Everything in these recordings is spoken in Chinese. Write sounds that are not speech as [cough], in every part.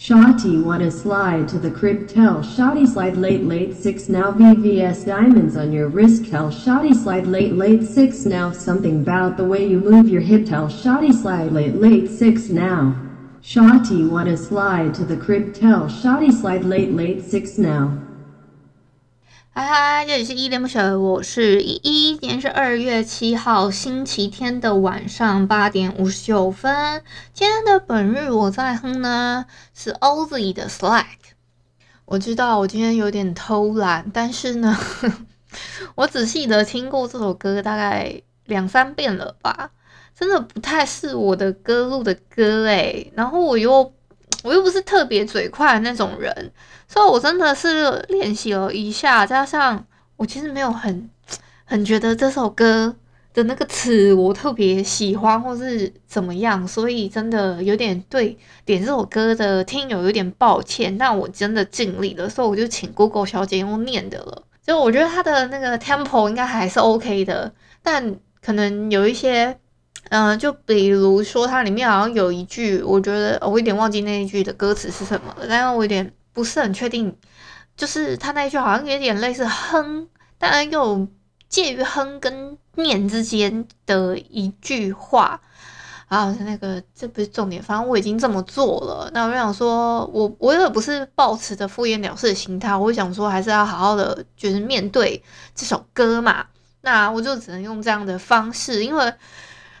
Shawty wanna slide to the crib. Tell Shawty slide late late six now VVS diamonds on your wrist. Tell Shawty slide late late six now something about the way you move your hip. Tell Shawty slide late late six now. Shawty wanna slide to the crib. Tell Shawty slide late late six now 嗨嗨，这里是依依恋不舍，我是依依。今天是二月七号星期天的晚上八点五十九分。今天的本日我在哼呢是 Ozzy 的 Slack。我知道我今天有点偷懒，但是呢，[laughs] 我仔细的听过这首歌大概两三遍了吧，真的不太是我的歌路的歌诶，然后我又。我又不是特别嘴快的那种人，所以我真的是练习了一下，加上我其实没有很 [tsk] 很觉得这首歌的那个词我特别喜欢或是怎么样，所以真的有点对点这首歌的听友有点抱歉。但我真的尽力了，所以我就请 Google 小姐用念的了。就我觉得它的那个 tempo 应该还是 OK 的，但可能有一些。嗯、就比如说它里面好像有一句，我觉得我有点忘记那一句的歌词是什么了，但是我有点不是很确定，就是他那一句好像有点类似哼，但又介于哼跟念之间的一句话啊，那个这不是重点，反正我已经这么做了，那我想说，我我也不是抱持着敷衍了事的心态，我想说还是要好好的就是面对这首歌嘛，那我就只能用这样的方式，因为。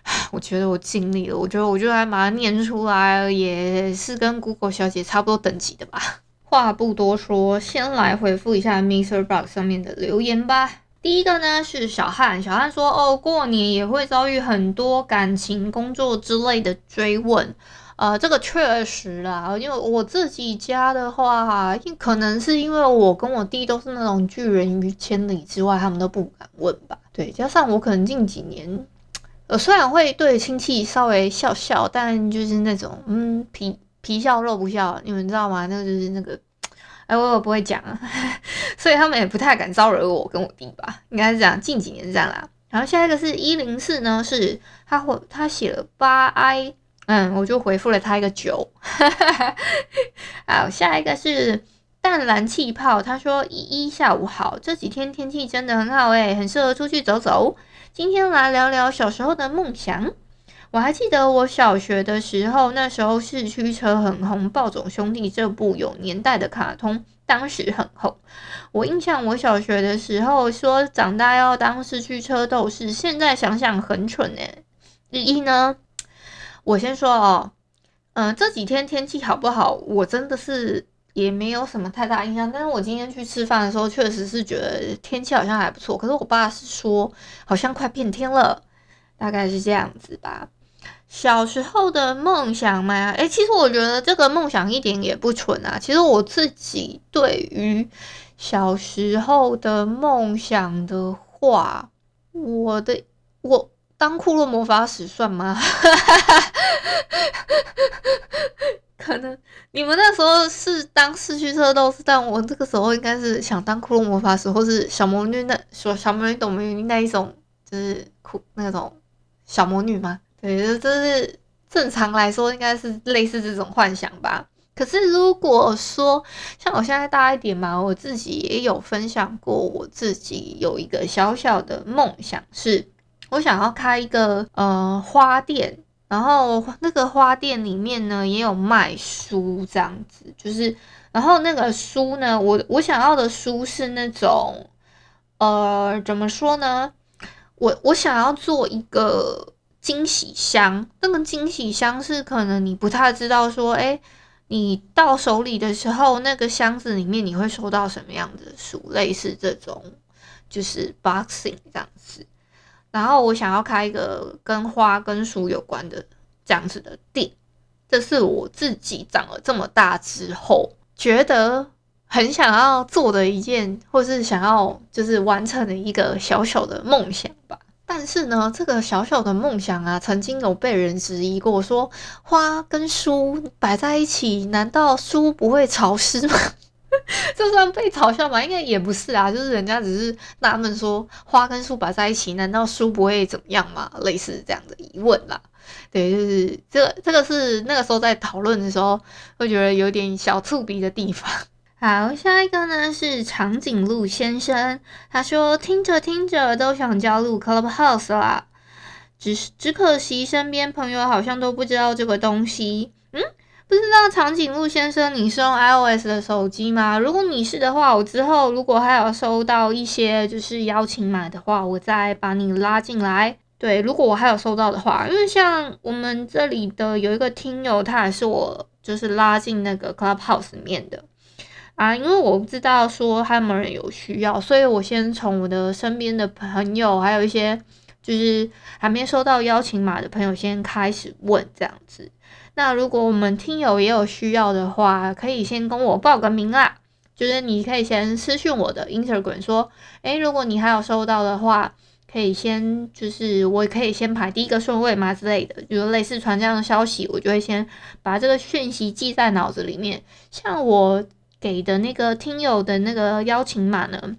[sighs] 我觉得我尽力了，我觉得我就来把它念出来，也是跟 Google 小姐差不多等级的吧。[laughs] 话不多说，先来回复一下 Mr. Box 上面的留言吧。第一个呢是小汉，小汉说：“哦，过年也会遭遇很多感情、工作之类的追问。”呃，这个确实啦，因为我自己家的话，可能是因为我跟我弟都是那种拒人于千里之外，他们都不敢问吧。对，加上我可能近几年。呃，虽然会对亲戚稍微笑笑，但就是那种嗯，皮皮笑肉不笑，你们知道吗？那个就是那个，[tsk] 哎，我也不会讲，[laughs] 所以他们也不太敢招惹我跟我弟吧，应该是这样。近几年是这样啦。然后下一个是一零四呢，是他回他写了八 i，嗯，我就回复了他一个九。[laughs] 好，下一个是淡蓝气泡，他说一一下午好，这几天天气真的很好诶，很适合出去走走。今天来聊聊小时候的梦想。我还记得我小学的时候，那时候四驱车很红，《暴走兄弟》这部有年代的卡通当时很红。我印象我小学的时候说长大要当四驱车斗士，现在想想很蠢诶。第一呢，我先说哦，嗯、这几天天气好不好？我真的是。也没有什么太大印象，但是我今天去吃饭的时候，确实是觉得天气好像还不错。可是我爸是说，好像快变天了，大概是这样子吧。小时候的梦想嘛，诶，其实我觉得这个梦想一点也不蠢啊。其实我自己对于小时候的梦想的话，我的我。当库洛魔法使算吗？[laughs] 可能你们那时候是当四驱车斗士，但我这个时候应该是想当骷髅魔法师，或是小魔女那说小魔女、斗魔女那一种，就是酷那种小魔女吗？对，就是正常来说应该是类似这种幻想吧。可是如果说像我现在大一点嘛，我自己也有分享过，我自己有一个小小的梦想是。我想要开一个呃花店，然后那个花店里面呢也有卖书这样子，就是然后那个书呢，我我想要的书是那种呃怎么说呢？我我想要做一个惊喜箱，那个惊喜箱是可能你不太知道说，诶，你到手里的时候，那个箱子里面你会收到什么样的书，类似这种就是 boxing 这样子。然后我想要开一个跟花跟书有关的这样子的店，这是我自己长了这么大之后觉得很想要做的一件，或是想要就是完成的一个小小的梦想吧。但是呢，这个小小的梦想啊，曾经有被人质疑过，说花跟书摆在一起，难道书不会潮湿吗？[laughs] 就算被嘲笑嘛，应该也不是啊，就是人家只是纳闷说，花跟书摆在一起，难道书不会怎么样吗？类似这样的疑问啦。对，就是这个，这个是那个时候在讨论的时候，会觉得有点小触鼻的地方。[laughs] 好，下一个呢是长颈鹿先生，他说听着听着都想加入 Clubhouse 啦，只是只可惜身边朋友好像都不知道这个东西。嗯。不知道长颈鹿先生，你是用 iOS 的手机吗？如果你是的话，我之后如果还有收到一些就是邀请码的话，我再把你拉进来。对，如果我还有收到的话，因为像我们这里的有一个听友，他也是我就是拉进那个 Clubhouse 里面的啊，因为我不知道说还有没有人有需要，所以我先从我的身边的朋友，还有一些就是还没收到邀请码的朋友先开始问这样子。那如果我们听友也有需要的话，可以先跟我报个名啦。就是你可以先私讯我的 Instagram 说，诶，如果你还有收到的话，可以先就是我可以先排第一个顺位嘛之类的，比如类似传这样的消息，我就会先把这个讯息记在脑子里面。像我给的那个听友的那个邀请码呢，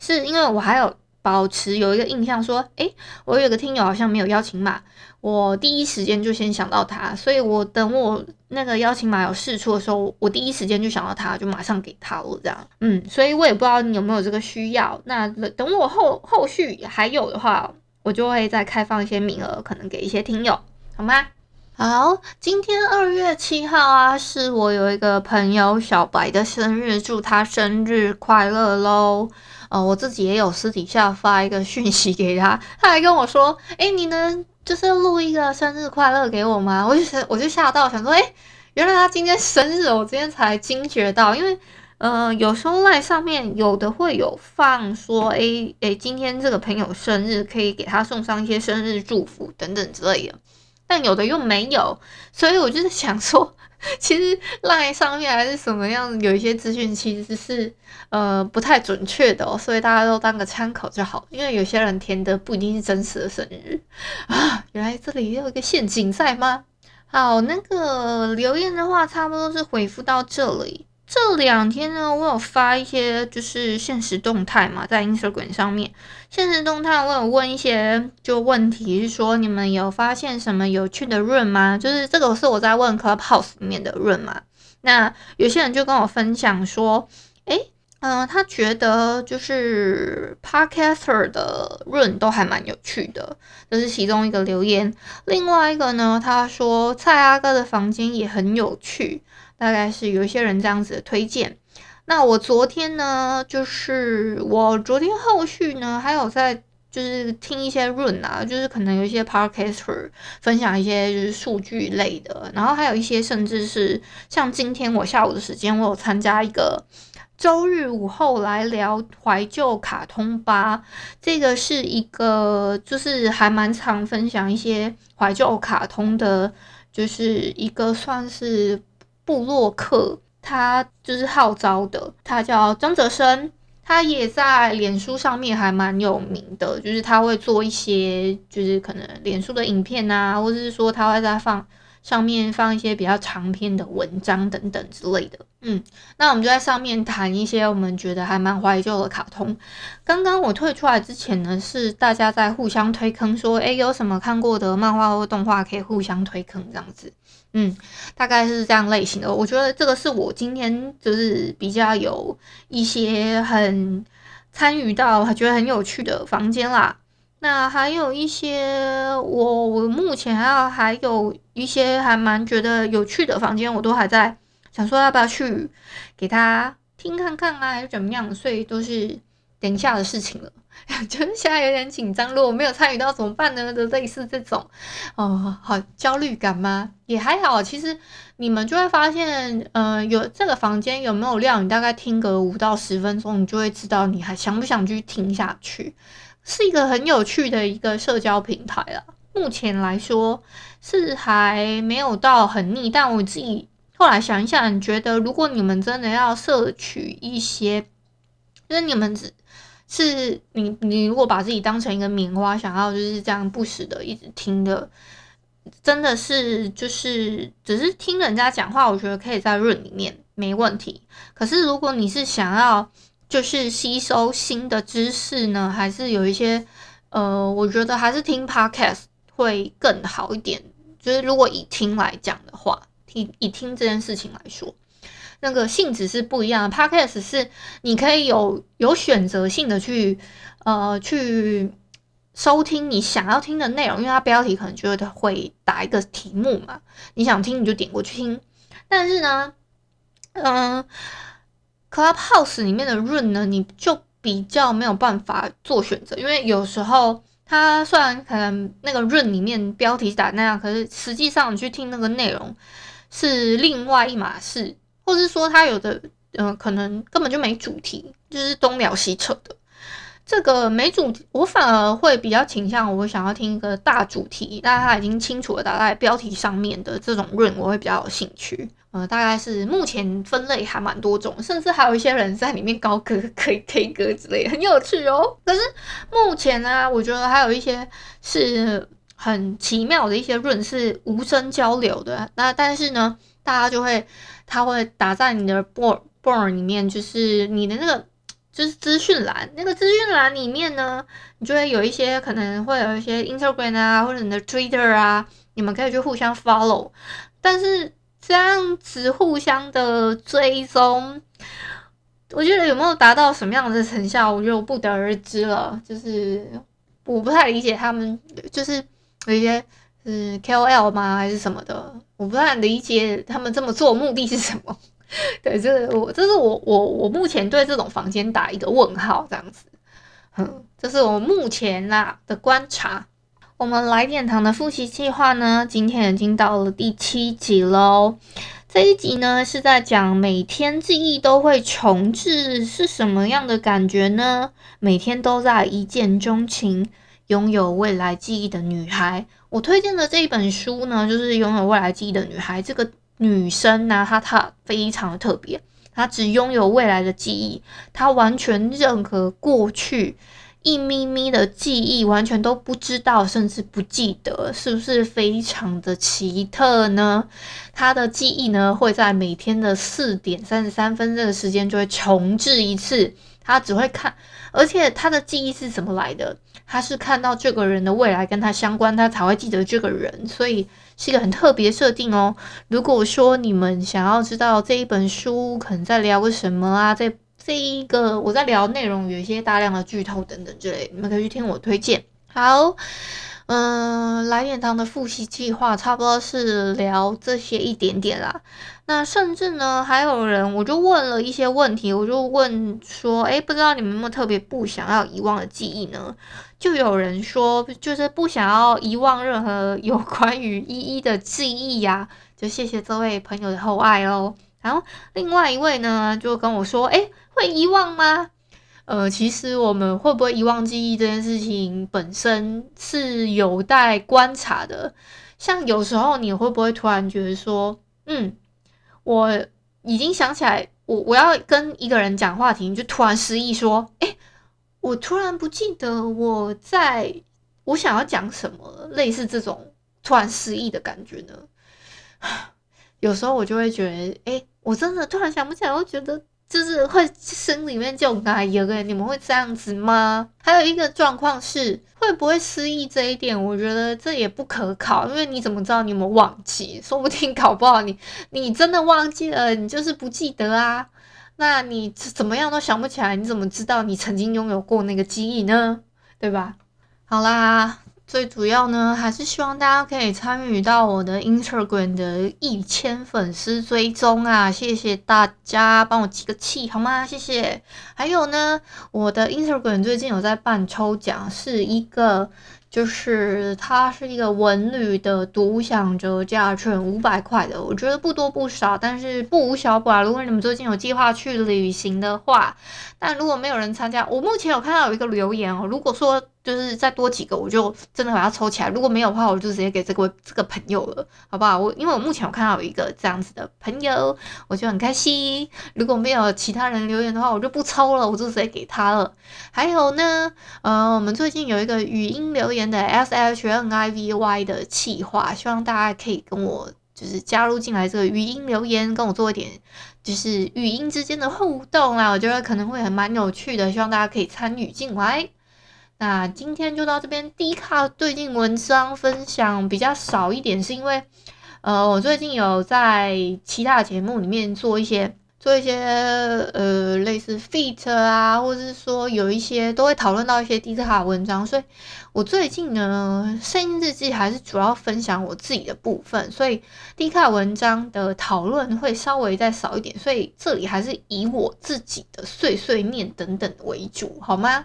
是因为我还有。保持有一个印象，说，诶，我有个听友好像没有邀请码，我第一时间就先想到他，所以我等我那个邀请码有释出的时候，我第一时间就想到他，就马上给他了，这样，嗯，所以我也不知道你有没有这个需要，那等我后后续还有的话，我就会再开放一些名额，可能给一些听友，好吗？好，今天二月七号啊，是我有一个朋友小白的生日，祝他生日快乐喽。呃，我自己也有私底下发一个讯息给他，他还跟我说：“诶，你能就是录一个生日快乐给我吗？”我就想，我就吓到，想说：“诶，原来他今天生日，我今天才惊觉到，因为呃，有时候 LINE 上面有的会有放说，诶诶，今天这个朋友生日，可以给他送上一些生日祝福等等之类的，但有的又没有，所以我就是想说。” [laughs] 其实 LINE 上面还是什么样，有一些资讯其实是呃不太准确的，所以大家都当个参考就好。因为有些人填的不一定是真实的生日啊，原来这里也有一个陷阱在吗？好，那个留言的话，差不多是回复到这里。这两天呢，我有发一些就是现实动态嘛，在 Instagram 上面。现实动态我有问一些就问题，是说你们有发现什么有趣的 room 吗？就是这个是我在问 Clubhouse 里面的 room 嘛。那有些人就跟我分享说，诶，嗯、呃，他觉得就是 Podcaster 的 room 都还蛮有趣的，这是其中一个留言。另外一个呢，他说蔡阿哥的房间也很有趣。大概是有一些人这样子的推荐。那我昨天呢，就是我昨天后续呢，还有在就是听一些 room 啊，就是可能有一些 podcaster 分享一些就是数据类的，然后还有一些甚至是像今天我下午的时间，我有参加一个周日午后来聊怀旧卡通吧。这个是一个就是还蛮常分享一些怀旧卡通的，就是一个算是。布洛克，他就是号召的，他叫张哲生，他也在脸书上面还蛮有名的，就是他会做一些，就是可能脸书的影片啊，或者是说他会在放上面放一些比较长篇的文章等等之类的。嗯，那我们就在上面谈一些我们觉得还蛮怀旧的卡通。刚刚我退出来之前呢，是大家在互相推坑，说，诶，有什么看过的漫画或动画可以互相推坑这样子。嗯，大概是这样类型的。我觉得这个是我今天就是比较有一些很参与到，觉得很有趣的房间啦。那还有一些我我目前还要还有一些还蛮觉得有趣的房间，我都还在想说要不要去给他听看看啊，还是怎么样？所以都是等一下的事情了。[laughs] 就是现在有点紧张，如果没有参与到怎么办呢？的类似这种，哦，好焦虑感吗？也还好，其实你们就会发现，呃，有这个房间有没有料，你大概听个五到十分钟，你就会知道你还想不想继续听下去。是一个很有趣的一个社交平台啦。目前来说是还没有到很腻，但我自己后来想一想，觉得如果你们真的要摄取一些，就是你们只是你你如果把自己当成一个棉花，想要就是这样不时的一直听的，真的是就是只是听人家讲话，我觉得可以在润里面没问题。可是如果你是想要就是吸收新的知识呢，还是有一些呃，我觉得还是听 podcast。会更好一点，就是如果以听来讲的话，听以听这件事情来说，那个性质是不一样的。Podcast 是你可以有有选择性的去呃去收听你想要听的内容，因为它标题可能就会打一个题目嘛，你想听你就点过去听。但是呢，嗯、呃，Clubhouse 里面的 Room 呢，你就比较没有办法做选择，因为有时候。它虽然可能那个润里面标题打那样，可是实际上你去听那个内容是另外一码事，或是说他有的嗯、可能根本就没主题，就是东聊西扯的。这个没主题，我反而会比较倾向我想要听一个大主题，但它已经清楚的打在标题上面的这种润，我会比较有兴趣。呃，大概是目前分类还蛮多种，甚至还有一些人在里面高歌，可以 K 歌之类，很有趣哦。可是目前呢、我觉得还有一些是很奇妙的一些润是无声交流的。那但是呢，大家就会他会打在你的 board board 里面，就是你的那个就是资讯栏，那个资讯栏里面呢，你就会有一些可能会有一些 Instagram 啊，或者你的 Twitter 啊，你们可以去互相 follow，但是。这样子互相的追踪，我觉得有没有达到什么样的成效，我就不得而知了。就是我不太理解他们，就是有一些是 KOL 吗，还是什么的？我不太理解他们这么做目的是什么。对，这是我，这是我，我，我目前对这种房间打一个问号，这样子。嗯，这是我目前啦的观察。我们来点糖的复习计划呢，今天已经到了第七集喽。这一集呢是在讲每天记忆都会重置是什么样的感觉呢？每天都在一见钟情，拥有未来记忆的女孩。我推荐的这一本书呢，就是拥有未来记忆的女孩。这个女生呢，她她非常的特别，她只拥有未来的记忆，她完全任何过去。一咪咪的记忆完全都不知道，甚至不记得，是不是非常的奇特呢？她的记忆呢，会在每天的四点三十三分这个时间就会重置一次。她只会看，而且他的记忆是怎么来的？他是看到这个人的未来跟他相关，他才会记得这个人，所以是一个很特别设定哦。如果说你们想要知道这一本书可能在聊个什么啊，在这一个我在聊内容，有一些大量的剧透等等之类，你们可以去听我推荐。好，嗯、来点糖的复习计划差不多是聊这些一点点啦。那甚至呢，还有人我就问了一些问题，我就问说，诶，不知道你们有没有特别不想要遗忘的记忆呢？就有人说，就是不想要遗忘任何有 [laughs] 关于依依的记忆呀、就谢谢这位朋友的厚爱哦。然后另外一位呢，就跟我说，诶。会遗忘吗？呃，其实我们会不会遗忘记忆这件事情本身是有待观察的。像有时候你会不会突然觉得说，嗯，我已经想起来，我我要跟一个人讲话题，你就突然失忆说，诶，我突然不记得我在我想要讲什么，类似这种突然失忆的感觉呢？[sighs] 有时候我就会觉得，诶，我真的突然想不起来，我觉得。就是会心里面就哎有个，你们会这样子吗？还有一个状况是会不会失忆这一点，我觉得这也不可考，因为你怎么知道你有没有忘记？说不定搞不好你你真的忘记了，你就是不记得啊。那你怎么样都想不起来，你怎么知道你曾经拥有过那个记忆呢？对吧？好啦。最主要呢，还是希望大家可以参与到我的 Instagram 的一千粉丝追踪啊！谢谢大家帮我集个气好吗？谢谢。还有呢，我的 Instagram 最近有在办抽奖，是一个，就是它是一个文旅的独享折价券，五百块的，我觉得不多不少，但是不无小补啊。如果你们最近有计划去旅行的话，但如果没有人参加，我目前有看到有一个留言哦，如果说。就是再多几个，我就真的把它抽起来。如果没有的话，我就直接给这个这个朋友了，好不好？我因为我目前有看到有一个这样子的朋友，我就很开心。如果没有其他人留言的话，我就不抽了，我就直接给他了。还有呢，呃，我们最近有一个语音留言的 S H N I V Y 的企划，希望大家可以跟我就是加入进来这个语音留言，跟我做一点就是语音之间的互动啊，我觉得可能会很蛮有趣的，希望大家可以参与进来。那今天就到这边。D 卡最近文章分享比较少一点，是因为，呃，我最近有在其他节目里面做一些做一些呃类似 feat 啊，或者是说有一些都会讨论到一些 D 卡文章，所以我最近呢，声音日记还是主要分享我自己的部分，所以 D 卡文章的讨论会稍微再少一点，所以这里还是以我自己的碎碎念等等为主，好吗？